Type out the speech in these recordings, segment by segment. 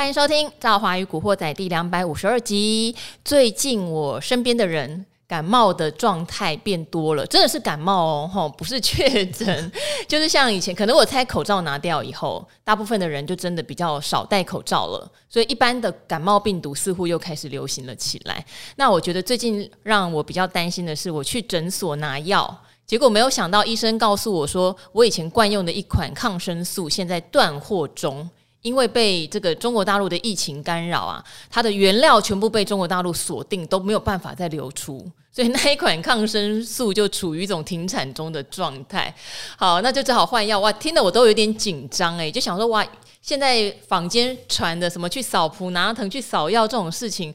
欢迎收听《赵华与古惑仔》第两百五十二集。最近我身边的人感冒的状态变多了，真的是感冒哦，吼，不是确诊。就是像以前，可能我猜口罩拿掉以后，大部分的人就真的比较少戴口罩了，所以一般的感冒病毒似乎又开始流行了起来。那我觉得最近让我比较担心的是，我去诊所拿药，结果没有想到医生告诉我说，我以前惯用的一款抗生素现在断货中。因为被这个中国大陆的疫情干扰啊，它的原料全部被中国大陆锁定，都没有办法再流出，所以那一款抗生素就处于一种停产中的状态。好，那就只好换药。哇，听得我都有点紧张诶，就想说哇，现在坊间传的什么去扫蒲拿藤、去扫药这种事情。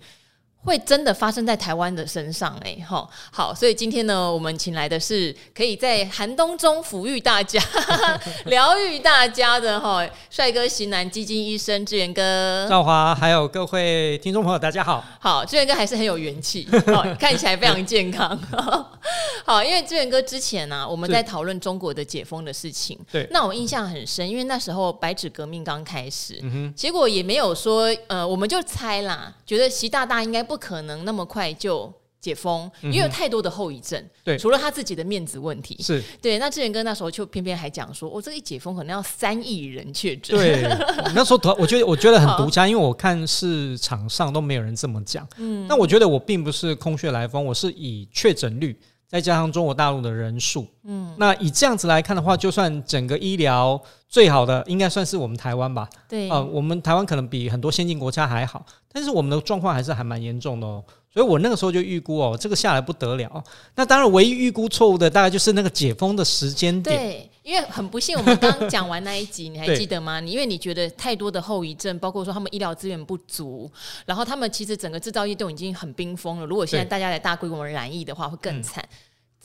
会真的发生在台湾的身上哎，哈好，所以今天呢，我们请来的是可以在寒冬中抚育大家、疗愈大家的哈帅哥型男基金医生志远哥。赵华，还有各位听众朋友，大家好。好，志远哥还是很有元气，看起来非常健康。好，因为志远哥之前呢、啊，我们在讨论中国的解封的事情，对，那我印象很深，因为那时候白纸革命刚开始，嗯哼，结果也没有说，呃，我们就猜啦，觉得习大大应该不。不可能那么快就解封，因为有太多的后遗症。对，除了他自己的面子问题，是对。那志远哥那时候就偏偏还讲说，我、哦、这个一解封可能要三亿人确诊。对，那时候我觉得我觉得很独家，因为我看市场上都没有人这么讲。嗯，那我觉得我并不是空穴来风，我是以确诊率再加上中国大陆的人数，嗯，那以这样子来看的话，就算整个医疗最好的应该算是我们台湾吧。对，啊、呃，我们台湾可能比很多先进国家还好。但是我们的状况还是还蛮严重的哦，所以我那个时候就预估哦，这个下来不得了。那当然，唯一预估错误的大概就是那个解封的时间点。对，因为很不幸，我们刚讲完那一集，你还记得吗？你因为你觉得太多的后遗症，包括说他们医疗资源不足，然后他们其实整个制造业都已经很冰封了。如果现在大家来大规模染疫的话，会更惨。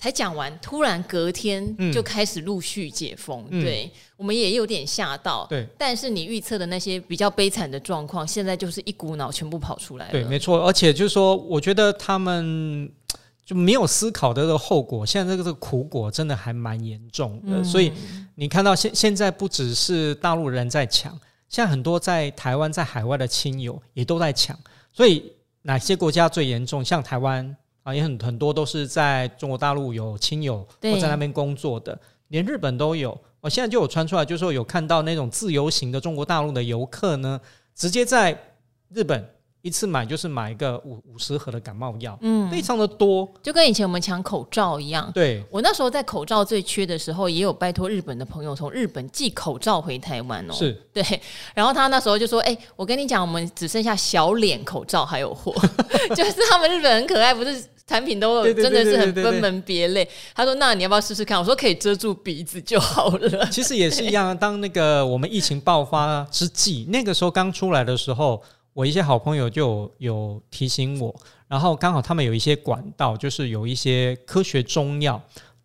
才讲完，突然隔天就开始陆续解封，嗯、对我们也有点吓到。对，但是你预测的那些比较悲惨的状况，现在就是一股脑全部跑出来了。对，没错。而且就是说，我觉得他们 就没有思考的这个后果，现在这个这个苦果真的还蛮严重的。嗯、所以你看到现现在不只是大陆人在抢，现在很多在台湾在海外的亲友也都在抢。所以哪些国家最严重？像台湾。啊，也很很多都是在中国大陆有亲友或在那边工作的，连日本都有。我现在就有穿出来，就是说有看到那种自由行的中国大陆的游客呢，直接在日本。一次买就是买一个五五十盒的感冒药，嗯，非常的多，就跟以前我们抢口罩一样。对，我那时候在口罩最缺的时候，也有拜托日本的朋友从日本寄口罩回台湾哦。是，对。然后他那时候就说：“哎、欸，我跟你讲，我们只剩下小脸口罩还有货，就是他们日本很可爱，不是产品都，真的是很分门别类。”他说：“那你要不要试试看？”我说：“可以遮住鼻子就好了。”其实也是一样，当那个我们疫情爆发之际，那个时候刚出来的时候。我一些好朋友就有，有提醒我，然后刚好他们有一些管道，就是有一些科学中药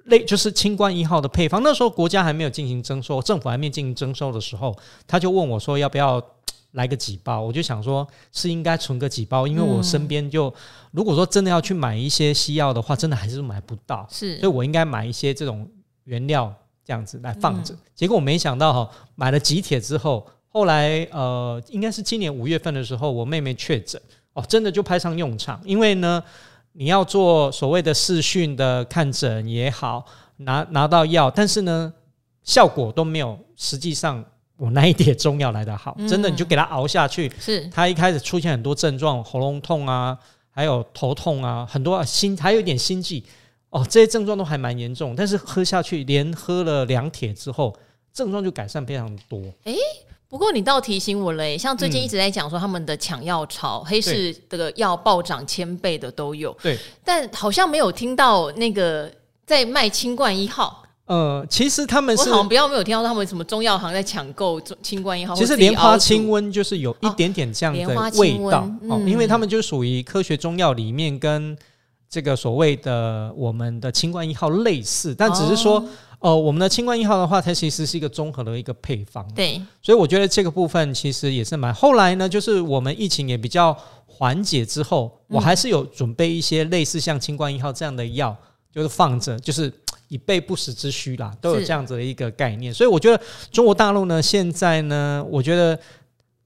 类，就是清冠一号的配方。那时候国家还没有进行征收，政府还没进行征收的时候，他就问我说要不要来个几包？我就想说是应该存个几包，因为我身边就如果说真的要去买一些西药的话，真的还是买不到，是，所以我应该买一些这种原料这样子来放着。结果我没想到哈，买了几帖之后。后来，呃，应该是今年五月份的时候，我妹妹确诊，哦，真的就派上用场。因为呢，你要做所谓的视讯的看诊也好，拿拿到药，但是呢，效果都没有实际上我那一点中药来的好。真的，你就给他熬下去，是。他一开始出现很多症状，喉咙痛啊，还有头痛啊，很多心还有一点心悸，哦，这些症状都还蛮严重。但是喝下去，连喝了两帖之后，症状就改善非常多。诶不过你倒提醒我了，像最近一直在讲说他们的抢药潮，嗯、黑市这个药暴涨千倍的都有。对，但好像没有听到那个在卖清冠一号。呃，其实他们是，我好像比较没有听到他们什么中药行在抢购清冠一号。其实莲花清瘟就是有一点点这样的味道，哦嗯、因为他们就属于科学中药里面跟这个所谓的我们的清冠一号类似，但只是说。哦哦，我们的清冠一号的话，它其实是一个综合的一个配方。对，所以我觉得这个部分其实也是蛮。后来呢，就是我们疫情也比较缓解之后，我还是有准备一些类似像清冠一号这样的药，就是放着，就是以备不时之需啦，都有这样子的一个概念。所以我觉得中国大陆呢，现在呢，我觉得。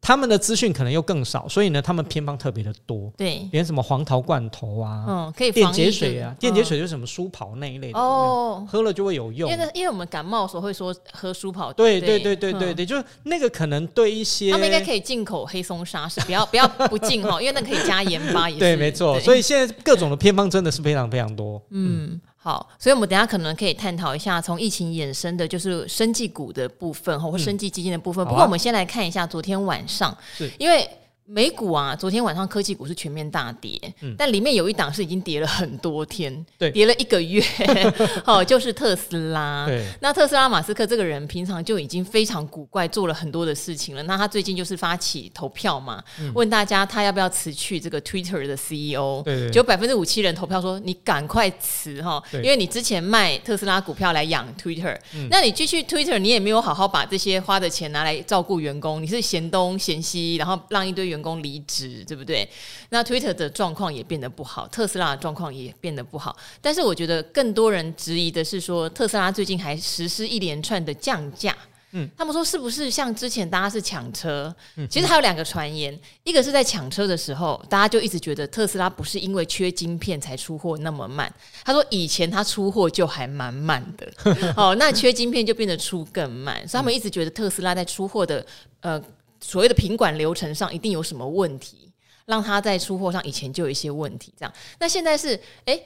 他们的资讯可能又更少，所以呢，他们偏方特别的多。对，连什么黄桃罐头啊，嗯，可以电解水啊，电解水嗯就是什么舒跑那一类的哦，喝了就会有用。因为因为我们感冒的时候会说喝舒跑，对对对对对嗯对，就是那个可能对一些他们应该可以进口黑松沙士，不要不要不进哈，因为那可以加盐巴也是。对，没错。所以现在各种的偏方真的是非常非常多。嗯，好，所以我们等下可能可以探讨一下从疫情衍生的，就是生技股的部分或生技基金的部分。不过我们先来看一下昨天晚上，是因为。美股啊，昨天晚上科技股是全面大跌，嗯、但里面有一档是已经跌了很多天，对，跌了一个月，哦，就是特斯拉。对，那特斯拉马斯克这个人平常就已经非常古怪，做了很多的事情了。那他最近就是发起投票嘛，嗯、问大家他要不要辞去这个 Twitter 的 CEO，就百分之五七人投票说你赶快辞哈，因为你之前卖特斯拉股票来养 Twitter，、嗯、那你继续 Twitter，你也没有好好把这些花的钱拿来照顾员工，你是嫌东嫌西，然后让一堆员工。员工离职，对不对？那 Twitter 的状况也变得不好，特斯拉的状况也变得不好。但是我觉得更多人质疑的是说，特斯拉最近还实施一连串的降价。嗯，他们说是不是像之前大家是抢车？嗯，其实还有两个传言，一个是在抢车的时候，大家就一直觉得特斯拉不是因为缺晶片才出货那么慢。他说以前他出货就还蛮慢的，哦，那缺晶片就变得出更慢，所以他们一直觉得特斯拉在出货的呃。所谓的品管流程上一定有什么问题，让他在出货上以前就有一些问题。这样，那现在是哎。诶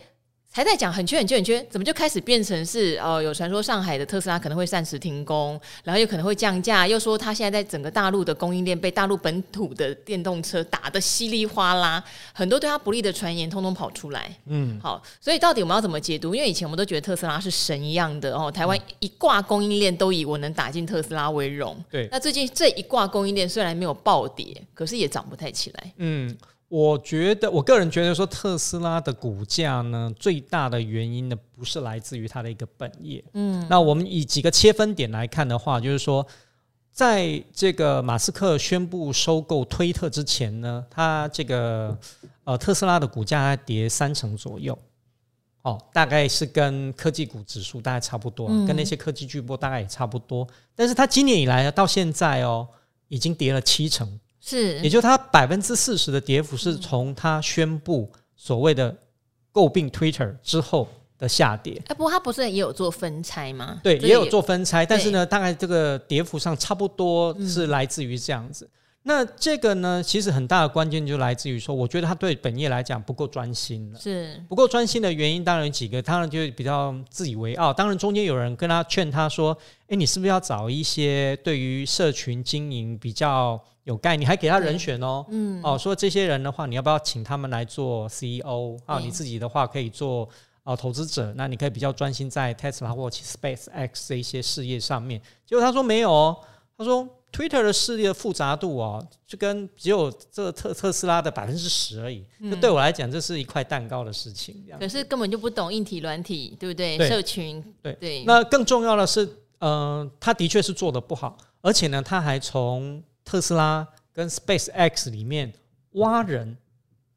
还在讲很缺很缺很缺，怎么就开始变成是呃？有传说上海的特斯拉可能会暂时停工，然后又可能会降价，又说他现在在整个大陆的供应链被大陆本土的电动车打得稀里哗啦，很多对他不利的传言通通跑出来。嗯，好，所以到底我们要怎么解读？因为以前我们都觉得特斯拉是神一样的哦，台湾一挂供应链都以我能打进特斯拉为荣。对，那最近这一挂供应链虽然没有暴跌，可是也涨不太起来。嗯。我觉得，我个人觉得说，特斯拉的股价呢，最大的原因呢，不是来自于它的一个本业。嗯，那我们以几个切分点来看的话，就是说，在这个马斯克宣布收购推特之前呢，它这个呃特斯拉的股价还跌三成左右，哦，大概是跟科技股指数大概差不多，嗯、跟那些科技巨擘大概也差不多。但是它今年以来到现在哦，已经跌了七成。是，也就它百分之四十的跌幅是从它宣布所谓的诟病 Twitter 之后的下跌。哎，不过它不是也有做分拆吗？对，也有做分拆，但是呢，大概这个跌幅上差不多是来自于这样子。嗯、那这个呢，其实很大的关键就来自于说，我觉得他对本业来讲不够专心了。是不够专心的原因，当然有几个，当然就比较自以为傲。当然中间有人跟他劝他说：“哎，你是不是要找一些对于社群经营比较？”有概念，还给他人选哦，嗯，哦，说这些人的话，你要不要请他们来做 CEO 啊？你自己的话可以做哦投资者，那你可以比较专心在 Tesla 或 SpaceX 这一些事业上面。结果他说没有哦，他说 Twitter 的事业的复杂度哦，就跟只有这个特特斯拉的百分之十而已。就对我来讲，这是一块蛋糕的事情。可是根本就不懂硬体软体，对不对？对社群，对对。那更重要的是，嗯，他的确是做的不好，而且呢，他还从特斯拉跟 SpaceX 里面挖人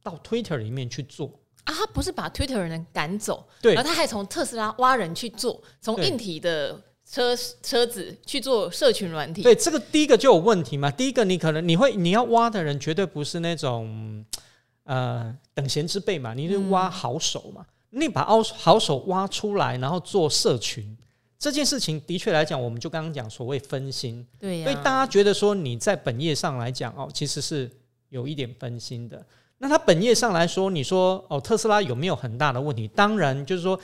到 Twitter 里面去做啊，他不是把 Twitter 人赶走，对，然后他还从特斯拉挖人去做，从硬体的车车子去做社群软体。对，这个第一个就有问题嘛。第一个，你可能你会你要挖的人绝对不是那种呃等闲之辈嘛，你是挖好手嘛，嗯、你把好好手挖出来，然后做社群。这件事情的确来讲，我们就刚刚讲所谓分心，对呀，所以大家觉得说你在本业上来讲哦，其实是有一点分心的。那他本业上来说，你说哦，特斯拉有没有很大的问题？当然，就是说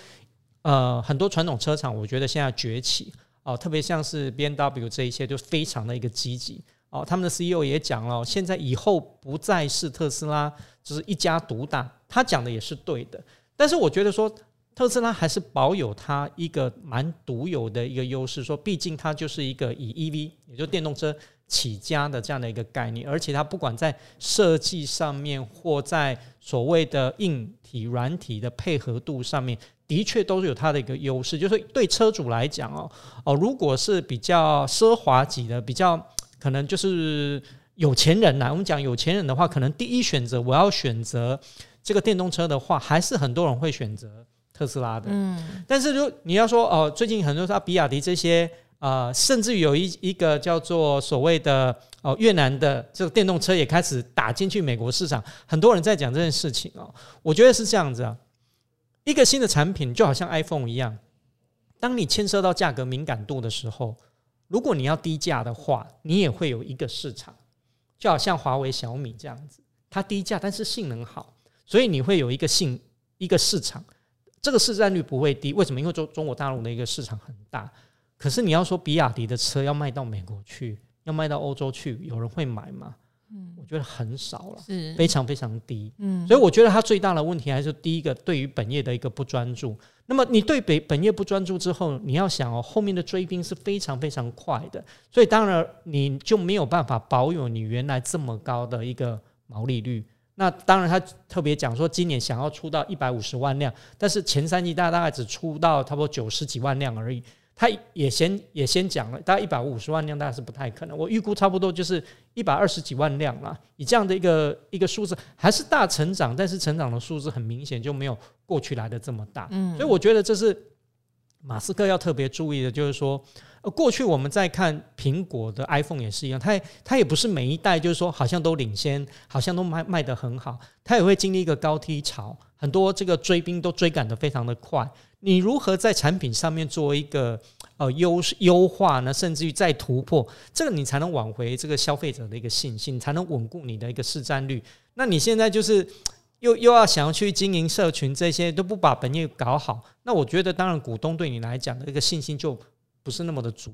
呃，很多传统车厂，我觉得现在崛起哦，特别像是 B N W，这一些，就非常的一个积极哦。他们的 CEO 也讲了，现在以后不再是特斯拉就是一家独大，他讲的也是对的。但是我觉得说。特斯拉还是保有它一个蛮独有的一个优势，说毕竟它就是一个以 EV，也就电动车起家的这样的一个概念，而且它不管在设计上面或在所谓的硬体、软体的配合度上面，的确都是有它的一个优势。就是对车主来讲哦，哦，如果是比较奢华级的，比较可能就是有钱人呐，我们讲有钱人的话，可能第一选择我要选择这个电动车的话，还是很多人会选择。特斯拉的，嗯，但是如你要说哦，最近很多像比亚迪这些呃，甚至有一一个叫做所谓的哦越南的这个电动车也开始打进去美国市场，很多人在讲这件事情哦。我觉得是这样子啊，一个新的产品就好像 iPhone 一样，当你牵涉到价格敏感度的时候，如果你要低价的话，你也会有一个市场，就好像华为、小米这样子，它低价但是性能好，所以你会有一个性一个市场，这个市占率不会低。为什么？因为中中国大陆的一个市场很大。可是你要说比亚迪的车要卖到美国去，要卖到欧洲去，有人会买吗？嗯，我觉得很少了，是非常非常低。嗯，所以我觉得它最大的问题还是第一个，对于本业的一个不专注。那么你对本本业不专注之后，你要想哦，后面的追兵是非常非常快的，所以当然你就没有办法保有你原来这么高的一个毛利率。那当然他特别讲说，今年想要出到一百五十万辆，但是前三季大大概只出到差不多九十几万辆而已。他也先也先讲了，大概一百五十万辆，大概是不太可能。我预估差不多就是一百二十几万辆了。以这样的一个一个数字，还是大成长，但是成长的数字很明显就没有过去来的这么大。嗯，所以我觉得这是马斯克要特别注意的，就是说，过去我们在看苹果的 iPhone 也是一样，它它也不是每一代就是说好像都领先，好像都卖卖得很好，它也会经历一个高低潮，很多这个追兵都追赶得非常的快。你如何在产品上面做一个呃优优化呢？甚至于再突破，这个你才能挽回这个消费者的一个信心，才能稳固你的一个市占率。那你现在就是又又要想要去经营社群，这些都不把本业搞好，那我觉得当然股东对你来讲的一个信心就不是那么的足。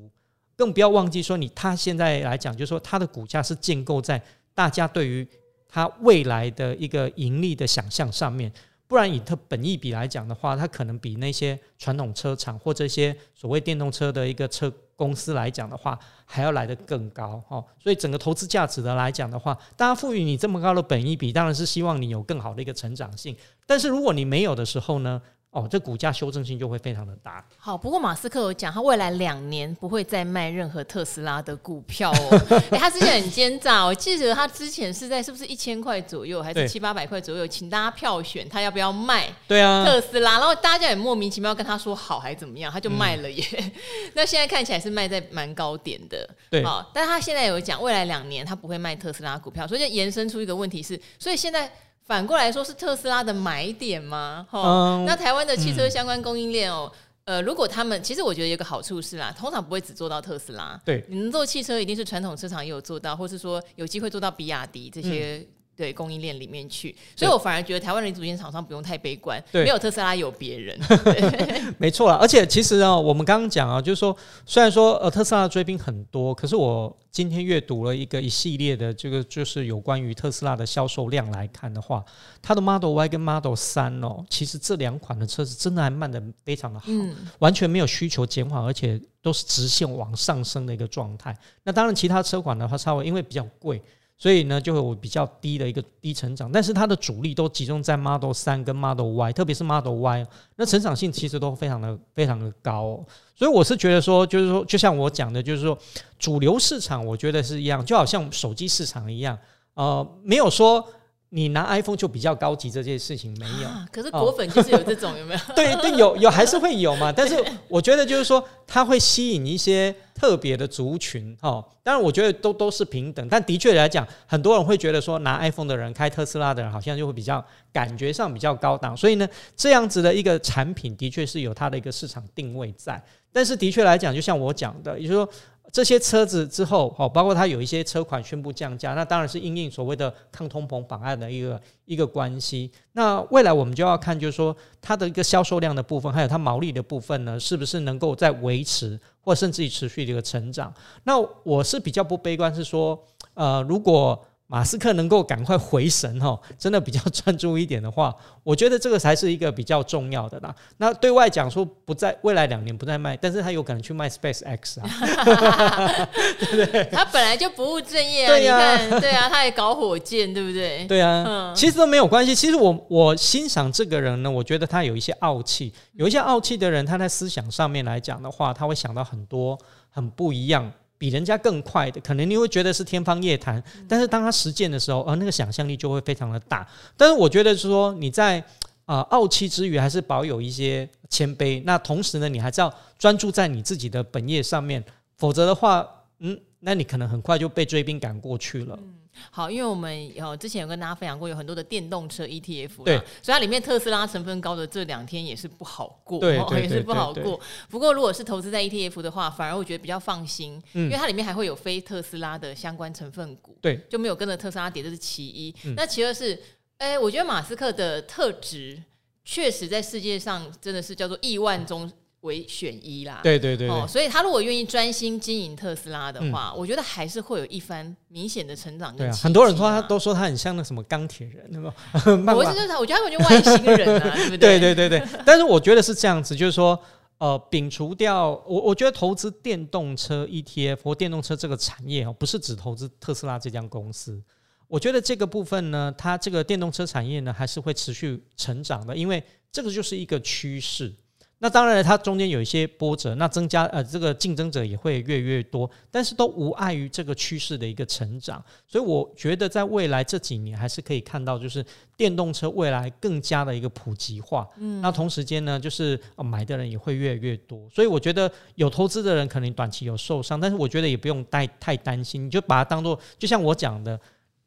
更不要忘记说你他现在来讲，就是说他的股价是建构在大家对于他未来的一个盈利的想象上面。不然以它本益比来讲的话，它可能比那些传统车厂或这些所谓电动车的一个车公司来讲的话，还要来得更高哦。所以整个投资价值的来讲的话，大家赋予你这么高的本益比，当然是希望你有更好的一个成长性。但是如果你没有的时候呢？哦，这股价修正性就会非常的大。好，不过马斯克有讲，他未来两年不会再卖任何特斯拉的股票哦。哎，他之前很奸诈，我记得他之前是在是不是一千块左右，还是七八百块左右，请大家票选他要不要卖？对啊，特斯拉，然后大家也莫名其妙跟他说好还怎么样，他就卖了耶。嗯、那现在看起来是卖在蛮高点的，对。好，但是他现在有讲，未来两年他不会卖特斯拉股票，所以就延伸出一个问题是，所以现在。反过来说，是特斯拉的买点吗？哈、嗯，那台湾的汽车相关供应链哦，嗯、呃，如果他们其实我觉得有个好处是啦，通常不会只做到特斯拉，对，你能做汽车，一定是传统车厂也有做到，或是说有机会做到比亚迪这些。嗯对供应链里面去，所以我反而觉得台湾的零组件厂商不用太悲观，没有特斯拉有别人 没错啦。而且其实啊，我们刚刚讲啊，就是说，虽然说呃特斯拉的追兵很多，可是我今天阅读了一个一系列的这个就是有关于特斯拉的销售量来看的话，它的 Model Y 跟 Model 三哦，其实这两款的车子真的还卖的非常的好，嗯、完全没有需求减缓，而且都是直线往上升的一个状态。那当然，其他车款的话，稍微因为比较贵。所以呢，就会有比较低的一个低成长，但是它的主力都集中在 Model 三跟 Model Y，特别是 Model Y，那成长性其实都非常的非常的高。所以我是觉得说，就是说，就像我讲的，就是说，主流市场我觉得是一样，就好像手机市场一样，呃，没有说。你拿 iPhone 就比较高级，这件事情没有。啊、可是果粉就是有这种，哦、有没有？对对，有有还是会有嘛。但是我觉得就是说，它会吸引一些特别的族群哦。当然，我觉得都都是平等。但的确来讲，很多人会觉得说，拿 iPhone 的人开特斯拉的人，好像就会比较感觉上比较高档。所以呢，这样子的一个产品，的确是有它的一个市场定位在。但是的确来讲，就像我讲的，也就是说。这些车子之后，哦，包括它有一些车款宣布降价，那当然是因应所谓的抗通膨法案的一个一个关系。那未来我们就要看，就是说它的一个销售量的部分，还有它毛利的部分呢，是不是能够在维持，或甚至于持续的一个成长？那我是比较不悲观，是说，呃，如果。马斯克能够赶快回神哈，真的比较专注一点的话，我觉得这个才是一个比较重要的啦。那对外讲说不在未来两年不再卖，但是他有可能去卖 Space X 啊，对不对？他本来就不务正业啊，你看，对啊，他也搞火箭，对不对？对啊，嗯其实都没有关系。其实我我欣赏这个人呢，我觉得他有一些傲气，有一些傲气的人，他在思想上面来讲的话，他会想到很多很不一样。比人家更快的，可能你会觉得是天方夜谭，但是当他实践的时候，呃，那个想象力就会非常的大。但是我觉得是说你在啊、呃、傲气之余，还是保有一些谦卑。那同时呢，你还是要专注在你自己的本业上面，否则的话，嗯，那你可能很快就被追兵赶过去了。嗯好，因为我们有之前有跟大家分享过，有很多的电动车 ETF，对，所以它里面特斯拉成分高的这两天也是不好过，对，也是不好过。不过如果是投资在 ETF 的话，反而我觉得比较放心，嗯，因为它里面还会有非特斯拉的相关成分股，对，就没有跟着特斯拉跌，这是其一。嗯，那其二是，哎，我觉得马斯克的特质确实在世界上真的是叫做亿万中。为选一啦，对对对，对，哦，所以他如果愿意专心经营特斯拉的话，嗯、我觉得还是会有一番明显的成长跟、啊。很多人说他都说他很像那什么钢铁人，那么 我是就是他，我觉得他就外星人啊，对不对？对对对对。但是我觉得是这样子，就是说，呃，摒除掉我，我觉得投资电动车 ETF 或电动车这个产业哦，不是只投资特斯拉这家公司。我觉得这个部分呢，它这个电动车产业呢，还是会持续成长的，因为这个就是一个趋势。那当然，它中间有一些波折，那增加呃，这个竞争者也会越越多，但是都无碍于这个趋势的一个成长。所以我觉得，在未来这几年还是可以看到，就是电动车未来更加的一个普及化。嗯，那同时间呢，就是买的人也会越来越多。所以我觉得有投资的人可能短期有受伤，但是我觉得也不用太太担心，你就把它当做，就像我讲的。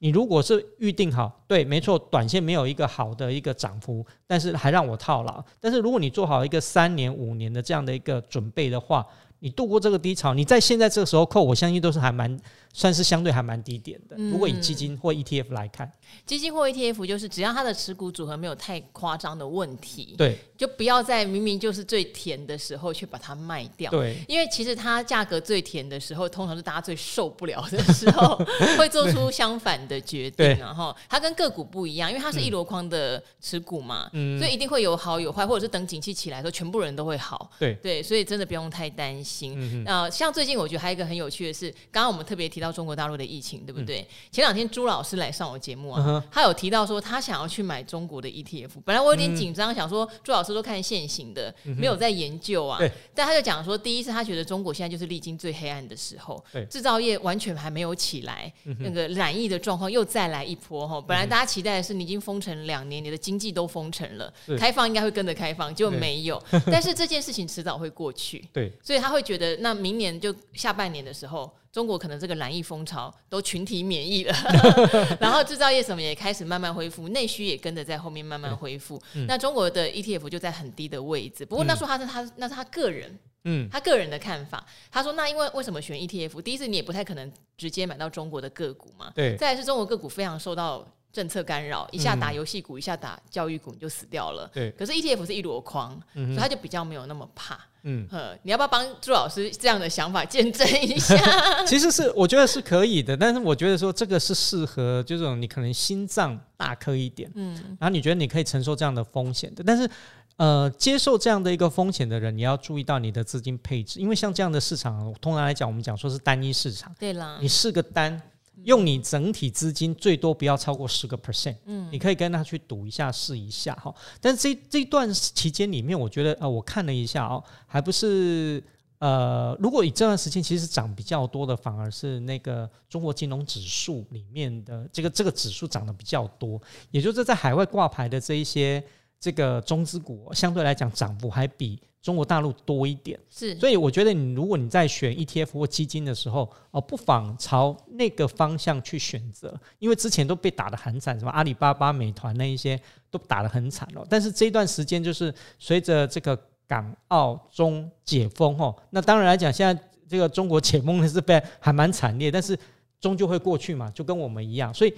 你如果是预定好，对，没错，短线没有一个好的一个涨幅，但是还让我套牢。但是如果你做好一个三年、五年的这样的一个准备的话，你度过这个低潮，你在现在这个时候扣，我相信都是还蛮。算是相对还蛮低点的。如果以基金或 ETF 来看，基金或 ETF 就是只要它的持股组合没有太夸张的问题，对，就不要在明明就是最甜的时候去把它卖掉。对，因为其实它价格最甜的时候，通常是大家最受不了的时候，会做出相反的决定。然后它跟个股不一样，因为它是一箩筐的持股嘛，嗯所以一定会有好有坏，或者是等景气起来的时候，全部人都会好。对对，所以真的不用太担心。呃，像最近我觉得还有一个很有趣的是，刚刚我们特别提。到中国大陆的疫情，对不对？嗯、前两天朱老师来上我节目啊，嗯、他有提到说他想要去买中国的 ETF。本来我有点紧张，嗯、想说朱老师都看现行的，嗯、没有在研究啊。但他就讲说，第一是他觉得中国现在就是历经最黑暗的时候，制造业完全还没有起来，嗯、那个染疫的状况又再来一波哈。本来大家期待的是你已经封城两年，你的经济都封城了，开放应该会跟着开放，结果没有。但是这件事情迟早会过去，对，所以他会觉得那明年就下半年的时候。中国可能这个染疫风潮都群体免疫了，然后制造业什么也开始慢慢恢复，内需也跟着在后面慢慢恢复。嗯、那中国的 ETF 就在很低的位置。不过那时候他是他那是他个人，嗯，他个人的看法。他说：“那因为为什么选 ETF？第一次你也不太可能直接买到中国的个股嘛，对。再来是中国个股非常受到政策干扰，一下打游戏股，一下打教育股，你就死掉了。对。可是 ETF 是一箩筐，嗯、所以他就比较没有那么怕。”嗯，你要不要帮朱老师这样的想法见证一下？其实是我觉得是可以的，但是我觉得说这个是适合就是这种你可能心脏大颗一点，嗯，然后你觉得你可以承受这样的风险的，但是呃，接受这样的一个风险的人，你要注意到你的资金配置，因为像这样的市场，通常来讲，我们讲说是单一市场，对啦，你是个单。用你整体资金最多不要超过十个 percent，嗯，你可以跟他去赌一下试一下哈。但是这这段期间里面，我觉得呃，我看了一下哦，还不是呃，如果以这段时间其实涨比较多的，反而是那个中国金融指数里面的这个这个指数涨得比较多，也就是在海外挂牌的这一些这个中资股，相对来讲涨幅还比。中国大陆多一点，是，所以我觉得你如果你在选 ETF 或基金的时候，哦，不妨朝那个方向去选择，因为之前都被打得很惨，什么阿里巴巴、美团那一些都打得很惨了。但是这一段时间就是随着这个港澳中解封哦，那当然来讲，现在这个中国解封的是被还蛮惨烈，但是终究会过去嘛，就跟我们一样，所以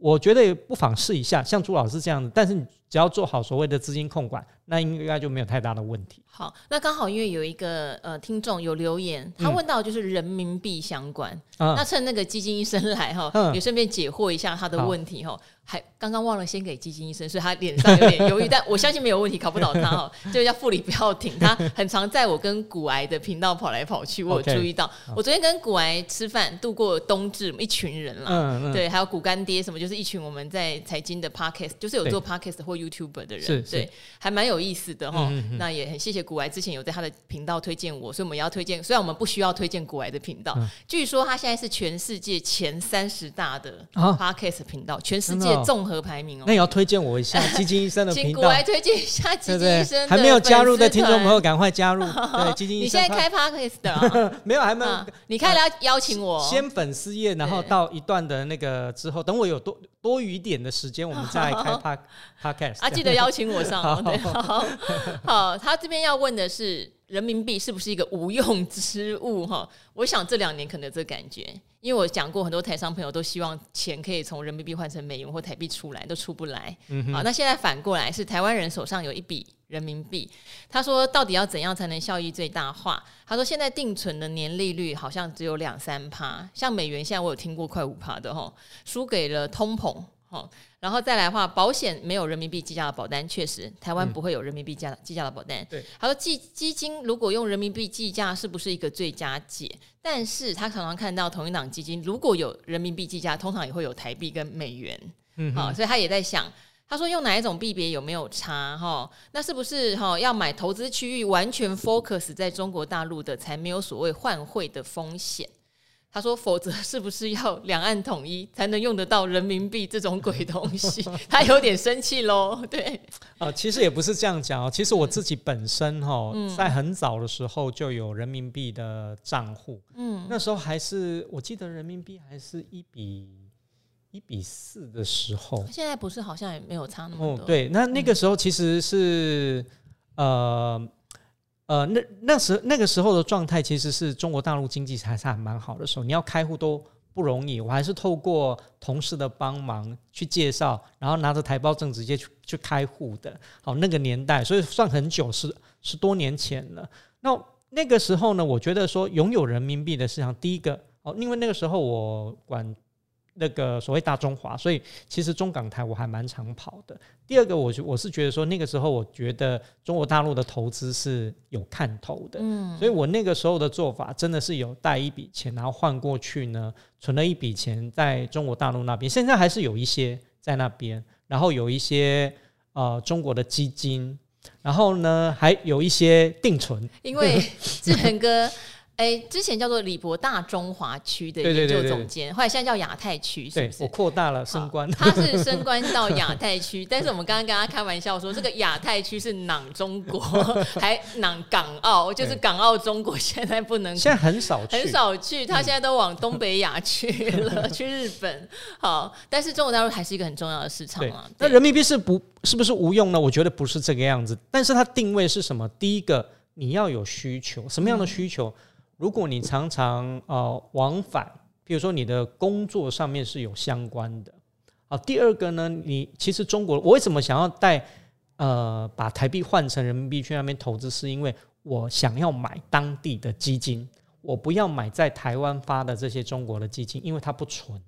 我觉得不妨试一下，像朱老师这样子，但是你只要做好所谓的资金控管。那应该就没有太大的问题。好，那刚好因为有一个呃听众有留言，他问到就是人民币相关，嗯、那趁那个基金医生来哈，嗯、也顺便解惑一下他的问题哈。还刚刚忘了先给基金医生，所以他脸上有点犹豫，但我相信没有问题，考不倒他哈。就叫副理不要停，他很常在我跟股癌的频道跑来跑去，我有注意到。我昨天跟股癌吃饭度过冬至，一群人啦，对，还有股干爹什么，就是一群我们在财经的 podcast，就是有做 podcast 或 YouTuber 的人，是对，还蛮有意思的哈。那也很谢谢古癌之前有在他的频道推荐我，所以我们也要推荐。虽然我们不需要推荐古癌的频道，嗯、据说他现在是全世界前三十大的 Podcast 频道，啊、全世界综合排名哦。那也要推荐我一下基金医生的 频道，请股癌推荐一下基金医生。还没有加入的听众朋友，赶快加入。对，基金医生。你现在开 Podcast 的、哦？没有，还没有。啊、你开了要邀请我？先粉丝页，然后到一段的那个之后，等我有多多余一点的时间，我们再开 Pod Podcast。啊，记得邀请我上。好，好，好。他这边要问的是，人民币是不是一个无用之物？哈，我想这两年可能有这感觉。因为我讲过，很多台商朋友都希望钱可以从人民币换成美元或台币出来，都出不来。嗯哼，好，那现在反过来是台湾人手上有一笔人民币，他说到底要怎样才能效益最大化？他说现在定存的年利率好像只有两三趴，像美元现在我有听过快五趴的哈，输给了通膨。好，然后再来的话，保险没有人民币计价的保单，确实台湾不会有人民币价计价的保单。对，他说基基金如果用人民币计价，是不是一个最佳解？但是他常常看到同一档基金如果有人民币计价，通常也会有台币跟美元。嗯，好，所以他也在想，他说用哪一种币别有没有差？哈，那是不是哈要买投资区域完全 focus 在中国大陆的，才没有所谓换汇的风险？他说：“否则是不是要两岸统一才能用得到人民币这种鬼东西？” 他有点生气喽。对，啊、呃，其实也不是这样讲哦。其实我自己本身哈，嗯、在很早的时候就有人民币的账户。嗯，那时候还是我记得人民币还是一比一比四的时候。现在不是好像也没有差那么多。哦、对，那那个时候其实是、嗯、呃。呃，那那时那个时候的状态，其实是中国大陆经济还是还蛮好的时候。你要开户都不容易，我还是透过同事的帮忙去介绍，然后拿着台胞证直接去去开户的。好，那个年代，所以算很久，是十多年前了。那那个时候呢，我觉得说拥有人民币的市场，第一个哦，因为那个时候我管。那个所谓大中华，所以其实中港台我还蛮常跑的。第二个，我我是觉得说那个时候，我觉得中国大陆的投资是有看头的，嗯，所以我那个时候的做法真的是有带一笔钱，然后换过去呢，存了一笔钱在中国大陆那边，现在还是有一些在那边，然后有一些呃中国的基金，然后呢还有一些定存，因为 志恒哥。哎，之前叫做李博大中华区的研究总监，后来现在叫亚太区，是不是？我扩大了升官，他是 升官到亚太区，但是我们刚刚跟他开玩笑说，这个亚太区是囊中国，还囊港澳，就是港澳中国现在不能，现在很少去，很少去，他现在都往东北亚去了，去日本。好，但是中国大陆还是一个很重要的市场嘛。那人民币是不是不是无用呢？我觉得不是这个样子，但是它定位是什么？第一个，你要有需求，什么样的需求？嗯如果你常常呃往返，比如说你的工作上面是有相关的，啊，第二个呢，你其实中国我为什么想要带呃把台币换成人民币去那边投资，是因为我想要买当地的基金，我不要买在台湾发的这些中国的基金，因为它不纯，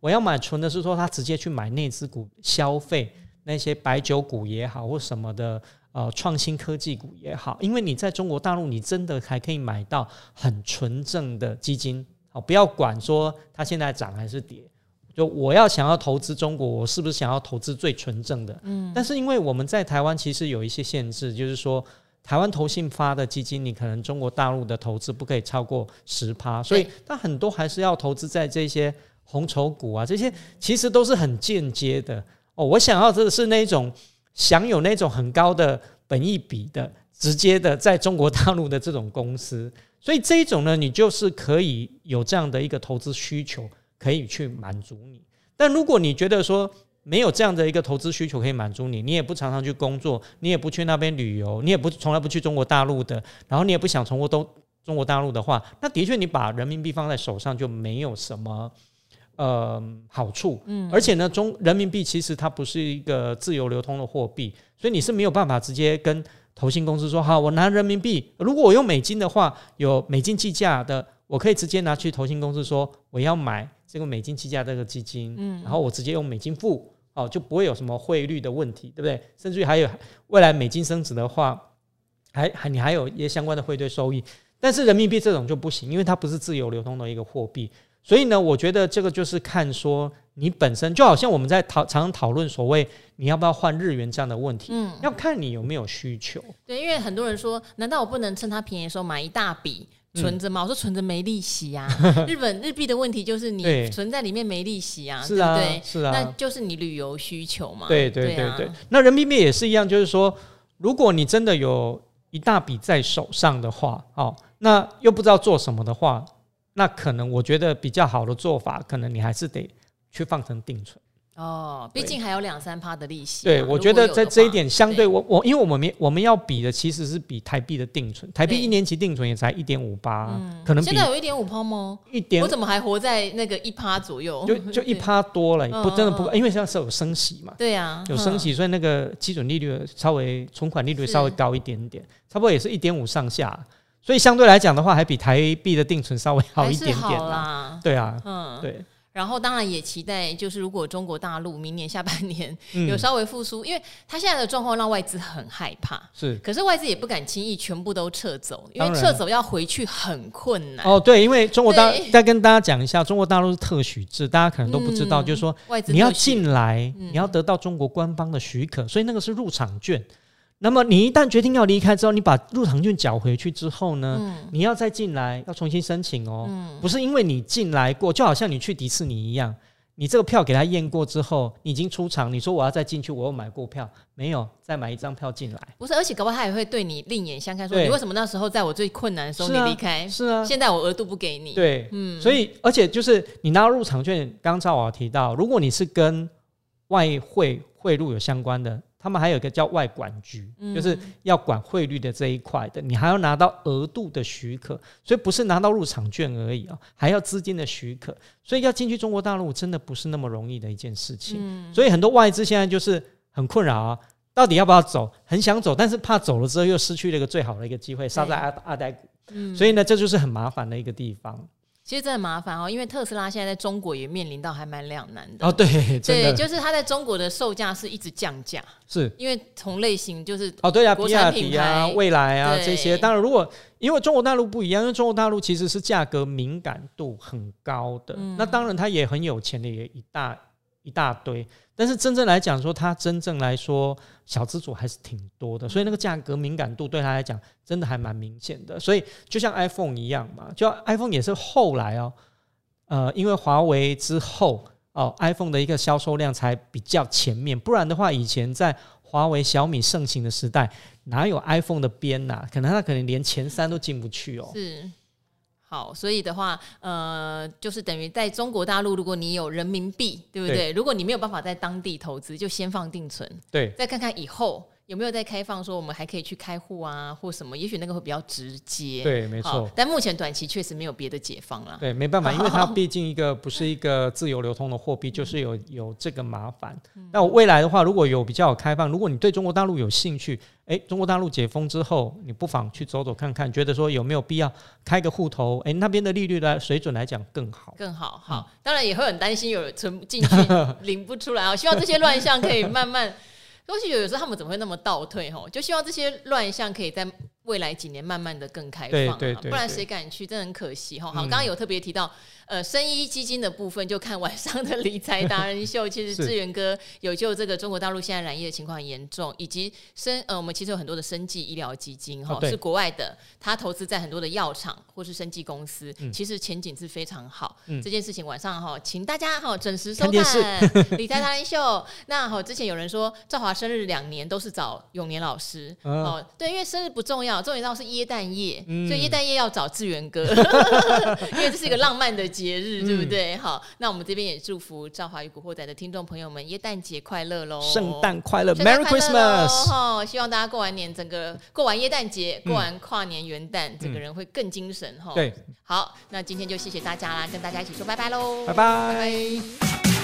我要买纯的是说他直接去买内资股消费那些白酒股也好或什么的。呃，创新科技股也好，因为你在中国大陆，你真的还可以买到很纯正的基金。好，不要管说它现在涨还是跌，就我要想要投资中国，我是不是想要投资最纯正的？嗯。但是因为我们在台湾其实有一些限制，就是说台湾投信发的基金，你可能中国大陆的投资不可以超过十趴，所以它很多还是要投资在这些红筹股啊，这些其实都是很间接的。哦，我想要的是那种。享有那种很高的本益比的直接的在中国大陆的这种公司，所以这一种呢，你就是可以有这样的一个投资需求，可以去满足你。但如果你觉得说没有这样的一个投资需求可以满足你，你也不常常去工作，你也不去那边旅游，你也不从来不去中国大陆的，然后你也不想从过都中国大陆的话，那的确你把人民币放在手上就没有什么。呃，好处，嗯，而且呢，中人民币其实它不是一个自由流通的货币，所以你是没有办法直接跟投信公司说，好，我拿人民币，如果我用美金的话，有美金计价的，我可以直接拿去投信公司说，我要买这个美金计价这个基金，嗯，然后我直接用美金付，哦，就不会有什么汇率的问题，对不对？甚至于还有未来美金升值的话，还还你还有一些相关的汇兑收益，但是人民币这种就不行，因为它不是自由流通的一个货币。所以呢，我觉得这个就是看说你本身就好像我们在讨常常讨论所谓你要不要换日元这样的问题，嗯，要看你有没有需求。对，因为很多人说，难道我不能趁它便宜的时候买一大笔存着吗？嗯、我说存着没利息呀、啊。日本日币的问题就是你存在里面没利息啊，是啊，对不对？是啊，那就是你旅游需求嘛。对对对对，对、啊。那人民币也是一样，就是说，如果你真的有一大笔在手上的话，哦，那又不知道做什么的话。那可能我觉得比较好的做法，可能你还是得去放成定存哦，毕竟还有两三趴的利息。对，我觉得在这一点相对我我，因为我们没我们要比的其实是比台币的定存，台币一年期定存也才一点五八，可能比现在有一点五趴吗？一点，我怎么还活在那个一趴左右？就就一趴多了，不真的不，因为现在是有升息嘛，对呀，有升息，所以那个基准利率稍微存款利率稍微高一点点，差不多也是一点五上下。所以相对来讲的话，还比台币的定存稍微好一点点啦。对啊，嗯，对。然后当然也期待，就是如果中国大陆明年下半年 有稍微复苏，因为它现在的状况让外资很害怕。是，可是外资也不敢轻易全部都撤走，因为撤走要回去很困难。哦，对，因为中国大再跟大家讲一下，中国大陆是特许制，大家可能都不知道，就是说你要进来，你要得到中国官方的许可，所以那个是入场券。那么你一旦决定要离开之后，你把入场券缴回去之后呢，嗯、你要再进来要重新申请哦，嗯、不是因为你进来过，就好像你去迪士尼一样，你这个票给他验过之后，你已经出场，你说我要再进去，我又买过票，没有再买一张票进来，不是，而且搞不好他也会对你另眼相看，说你为什么那时候在我最困难的时候你离开？是啊，现在我额度不给你，对，嗯，所以而且就是你拿到入场券，刚才我提到，如果你是跟外汇汇入有相关的。他们还有一个叫外管局，就是要管汇率的这一块的，你还要拿到额度的许可，所以不是拿到入场券而已啊，还要资金的许可，所以要进去中国大陆真的不是那么容易的一件事情。所以很多外资现在就是很困扰啊，到底要不要走？很想走，但是怕走了之后又失去了一个最好的一个机会，杀在阿阿呆股。所以呢，这就是很麻烦的一个地方。其实真的麻烦哦，因为特斯拉现在在中国也面临到还蛮两难的哦。对，对，就是它在中国的售价是一直降价，是因为同类型就是哦，对啊，比亚迪啊、蔚来啊这些。当然，如果因为中国大陆不一样，因为中国大陆其实是价格敏感度很高的，那当然它也很有钱的也一大一大堆。但是真正来讲，说它真正来说，小资主还是挺多的，所以那个价格敏感度对他来讲，真的还蛮明显的。所以就像 iPhone 一样嘛，就 iPhone 也是后来哦，呃，因为华为之后哦，iPhone 的一个销售量才比较前面，不然的话，以前在华为、小米盛行的时代，哪有 iPhone 的边呐？可能它可能连前三都进不去哦。是。好，所以的话，呃，就是等于在中国大陆，如果你有人民币，对不对？对，如果你没有办法在当地投资，就先放定存，对，再看看以后。有没有在开放说我们还可以去开户啊，或什么？也许那个会比较直接。对，没错。但目前短期确实没有别的解放了。对，没办法，因为它 毕竟一个不是一个自由流通的货币，就是有有这个麻烦。那我未来的话，如果有比较有开放，如果你对中国大陆有兴趣，哎，中国大陆解封之后，你不妨去走走看看，觉得说有没有必要开个户头？哎，那边的利率的水准来讲更好。更好，好。当然也会很担心有人存进去 领不出来啊。希望这些乱象可以慢慢。东西有有时候他们怎么会那么倒退吼？就希望这些乱象可以在未来几年慢慢的更开放，对对对，不然谁敢去？真的很可惜哈。好，刚刚有特别提到。呃，生医基金的部分就看晚上的理财达人秀。其实 志源哥有就这个中国大陆现在染疫的情况很严重，以及生呃，我们其实有很多的生技医疗基金哈，哦、是国外的，他投资在很多的药厂或是生技公司，嗯、其实前景是非常好。嗯、这件事情晚上哈，请大家哈准时收看 理财达人秀。那好，之前有人说赵华生日两年都是找永年老师哦，对，因为生日不重要，重要是耶诞夜，嗯、所以耶诞夜要找志源哥，因为这是一个浪漫的。节日对不对？嗯、好，那我们这边也祝福《赵华与古惑仔》的听众朋友们耶诞节快乐喽！圣诞快乐，Merry Christmas！哈，希望大家过完年，整个过完耶诞节，过完跨年元旦，嗯、整个人会更精神哈。对，好，那今天就谢谢大家啦，跟大家一起说拜拜喽！拜拜。拜拜。